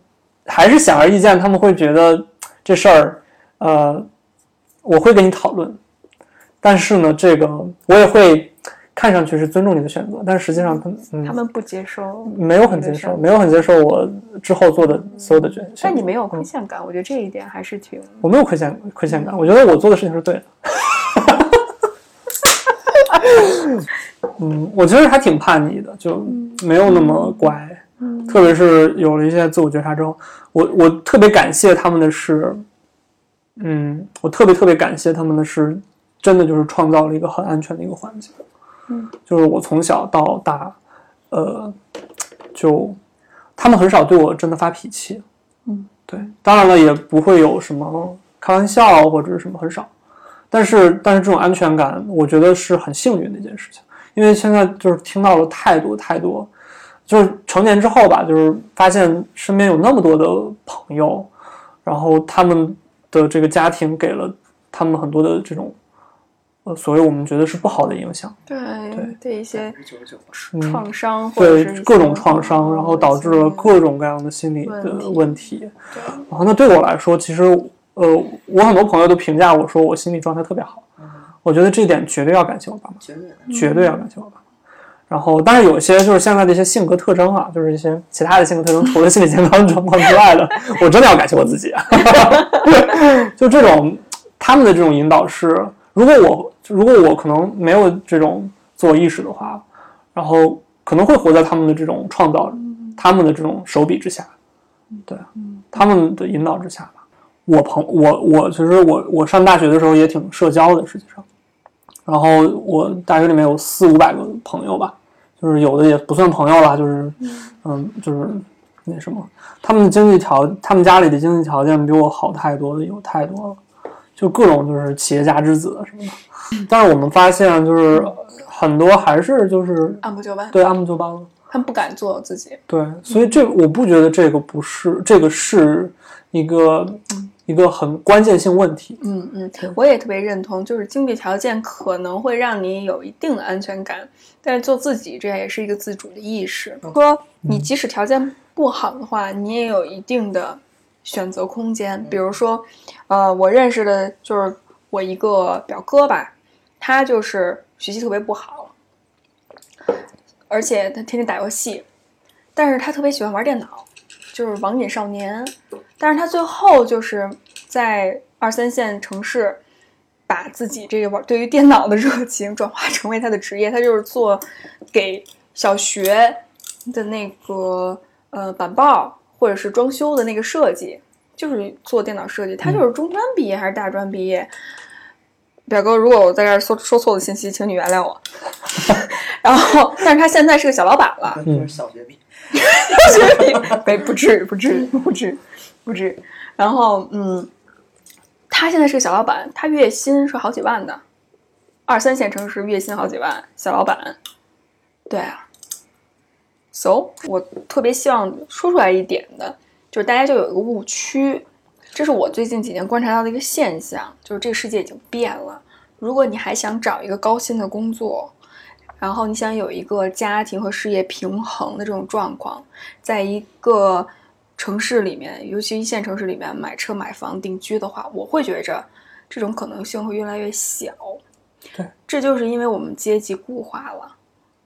还是显而易见，他们会觉得这事儿，呃，我会跟你讨论，但是呢，这个我也会看上去是尊重你的选择，但是实际上他们、嗯、他们不接受，没有很接受，没有很接受我之后做的所有的决定。但你没有亏嗯欠感，我觉得这一点还是挺……我没有亏欠亏欠感，我觉得我做的事情是对的。嗯，我其实还挺叛逆的，就没有那么乖。特别是有了一些自我觉察之后，我我特别感谢他们的是，嗯，我特别特别感谢他们的是，真的就是创造了一个很安全的一个环境。嗯，就是我从小到大，呃，就他们很少对我真的发脾气。嗯，对，当然了，也不会有什么开玩笑或者是什么很少，但是但是这种安全感，我觉得是很幸运的一件事情，因为现在就是听到了太多太多，就是成年之后吧，就是发现身边有那么多的朋友，然后他们的这个家庭给了他们很多的这种，呃，所谓我们觉得是不好的影响，对对对一些创伤或者对是各种创伤，然后导致了各种各样的心理的问题问题。对然后那对我来说，其实呃，我很多朋友都评价我说我心理状态特别好，我觉得这一点绝对要感谢我爸妈。绝对。绝对要感谢我爸妈。然后，但是有一些就是现在的一些性格特征啊，就是一些其他的性格特征，除了心理健康状况之外的，我真的要感谢我自己。啊 就这种他们的这种引导是，如果我如果我可能没有这种自我意识的话，然后可能会活在他们的这种创造、他们的这种手笔之下，对，他们的引导之下吧。我朋我我其实我我上大学的时候也挺社交的，实际上。然后我大学里面有四五百个朋友吧，就是有的也不算朋友了，就是嗯，就是那什么，他们的经济条，他们家里的经济条件比我好太多的有太多了，就各种就是企业家之子什么的。但是我们发现，就是很多还是就是按部就班，对按部就班了。他们不敢做自己。对，所以这我不觉得这个不是，这个是一个一个很关键性问题。嗯嗯，我也特别认同，就是经济条件可能会让你有一定的安全感，但是做自己这也是一个自主的意识。说你即使条件不好的话，你也有一定的选择空间。比如说，呃，我认识的就是我一个表哥吧，他就是学习特别不好，而且他天天打游戏，但是他特别喜欢玩电脑，就是网瘾少年。但是他最后就是在二三线城市，把自己这个玩对于电脑的热情转化成为他的职业。他就是做给小学的那个呃板报或者是装修的那个设计，就是做电脑设计。他就是中专毕业还是大专毕业？表哥，如果我在这儿说说错了信息，请你原谅我。然后，但是他现在是个小老板了，那就是小学毕业。没 不至于，不至于，不至于，不至于。然后，嗯，他现在是个小老板，他月薪是好几万的，二三线城市月薪好几万，小老板。对啊，so 我特别希望说出来一点的，就是大家就有一个误区，这是我最近几年观察到的一个现象，就是这个世界已经变了。如果你还想找一个高薪的工作，然后你想有一个家庭和事业平衡的这种状况，在一个城市里面，尤其一线城市里面买车买房定居的话，我会觉着这种可能性会越来越小。对，这就是因为我们阶级固化了，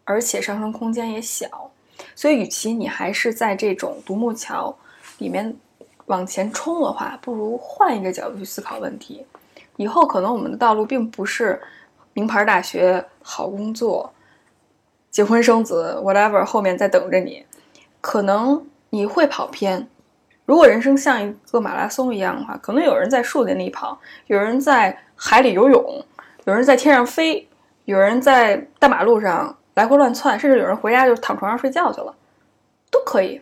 而且上升空间也小，所以与其你还是在这种独木桥里面往前冲的话，不如换一个角度去思考问题。以后可能我们的道路并不是名牌大学、好工作、结婚生子，whatever，后面在等着你。可能你会跑偏，如果人生像一个马拉松一样的话，可能有人在树林里跑，有人在海里游泳，有人在天上飞，有人在大马路上来回乱窜，甚至有人回家就躺床上睡觉去了，都可以。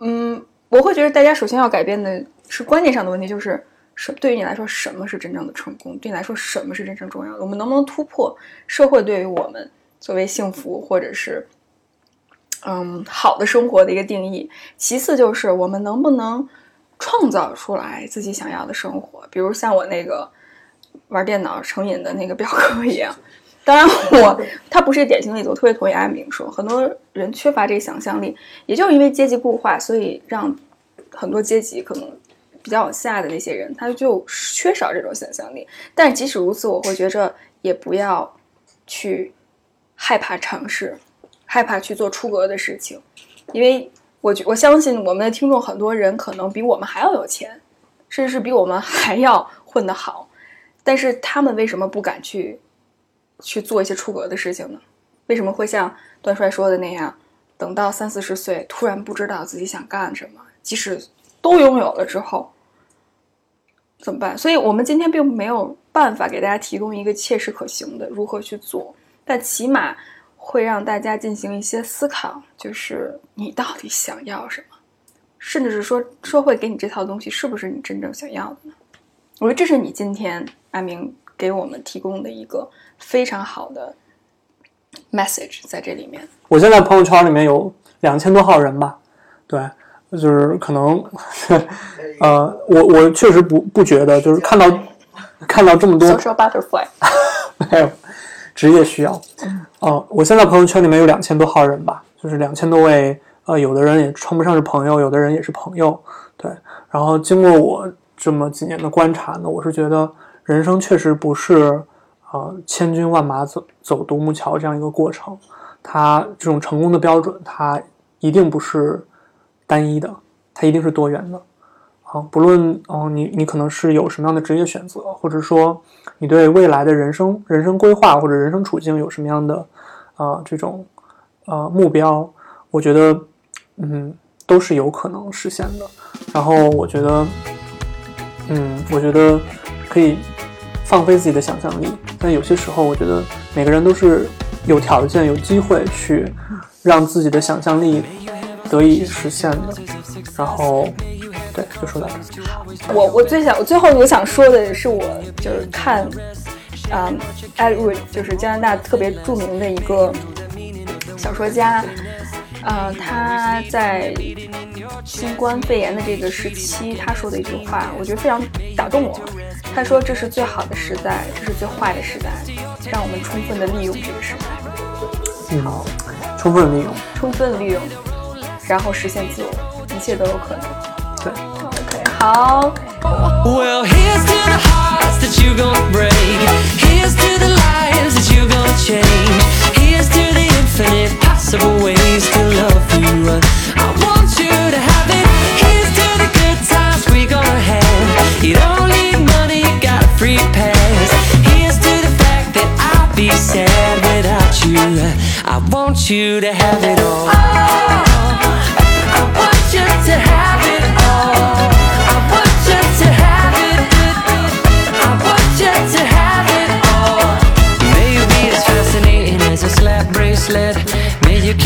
嗯，我会觉得大家首先要改变的是观念上的问题，就是什对于你来说什么是真正的成功？对你来说什么是真正重要的？我们能不能突破社会对于我们作为幸福或者是嗯好的生活的一个定义？其次就是我们能不能创造出来自己想要的生活？比如像我那个玩电脑成瘾的那个表哥一样。当然我，他不是典型例子，我特别同意阿明说，很多人缺乏这个想象力，也就是因为阶级固化，所以让很多阶级可能比较往下的那些人，他就缺少这种想象力。但即使如此，我会觉着也不要去害怕尝试，害怕去做出格的事情，因为我我相信我们的听众很多人可能比我们还要有钱，甚至是比我们还要混得好，但是他们为什么不敢去？去做一些出格的事情呢？为什么会像段帅说的那样，等到三四十岁突然不知道自己想干什么？即使都拥有了之后，怎么办？所以我们今天并没有办法给大家提供一个切实可行的如何去做，但起码会让大家进行一些思考，就是你到底想要什么，甚至是说社会给你这套东西是不是你真正想要的呢？我觉得这是你今天阿明给我们提供的一个。非常好的 message 在这里面。我现在朋友圈里面有两千多号人吧，对，就是可能，呃，我我确实不不觉得，就是看到 看到这么多 social butterfly，没有职业需要，呃，我现在朋友圈里面有两千多号人吧，就是两千多位，呃，有的人也称不上是朋友，有的人也是朋友，对。然后经过我这么几年的观察呢，我是觉得人生确实不是。呃，千军万马走走独木桥这样一个过程，它这种成功的标准，它一定不是单一的，它一定是多元的。啊，不论哦，你你可能是有什么样的职业选择，或者说你对未来的人生人生规划或者人生处境有什么样的啊这种呃目标，我觉得嗯都是有可能实现的。然后我觉得嗯，我觉得可以。放飞自己的想象力，但有些时候，我觉得每个人都是有条件、有机会去让自己的想象力得以实现的。然后，对，就说到这。我我最想，我最后我想说的是，我就是看，嗯，Ed Wood，就是加拿大特别著名的一个小说家。呃，他在新冠肺炎的这个时期，他说的一句话，我觉得非常打动我。他说：“这是最好的时代，这是最坏的时代，让我们充分的利用这个时代。”好，充分利用，充分利用，然后实现自我，一切都有可能。对，OK，好。Well, here's to the hearts that you gon' break. Here's to the lives that you gon' change. Here's to the infinite possible ways to love you. I want you to have it. Here's to the good times we gonna have. You don't I want you to have it all.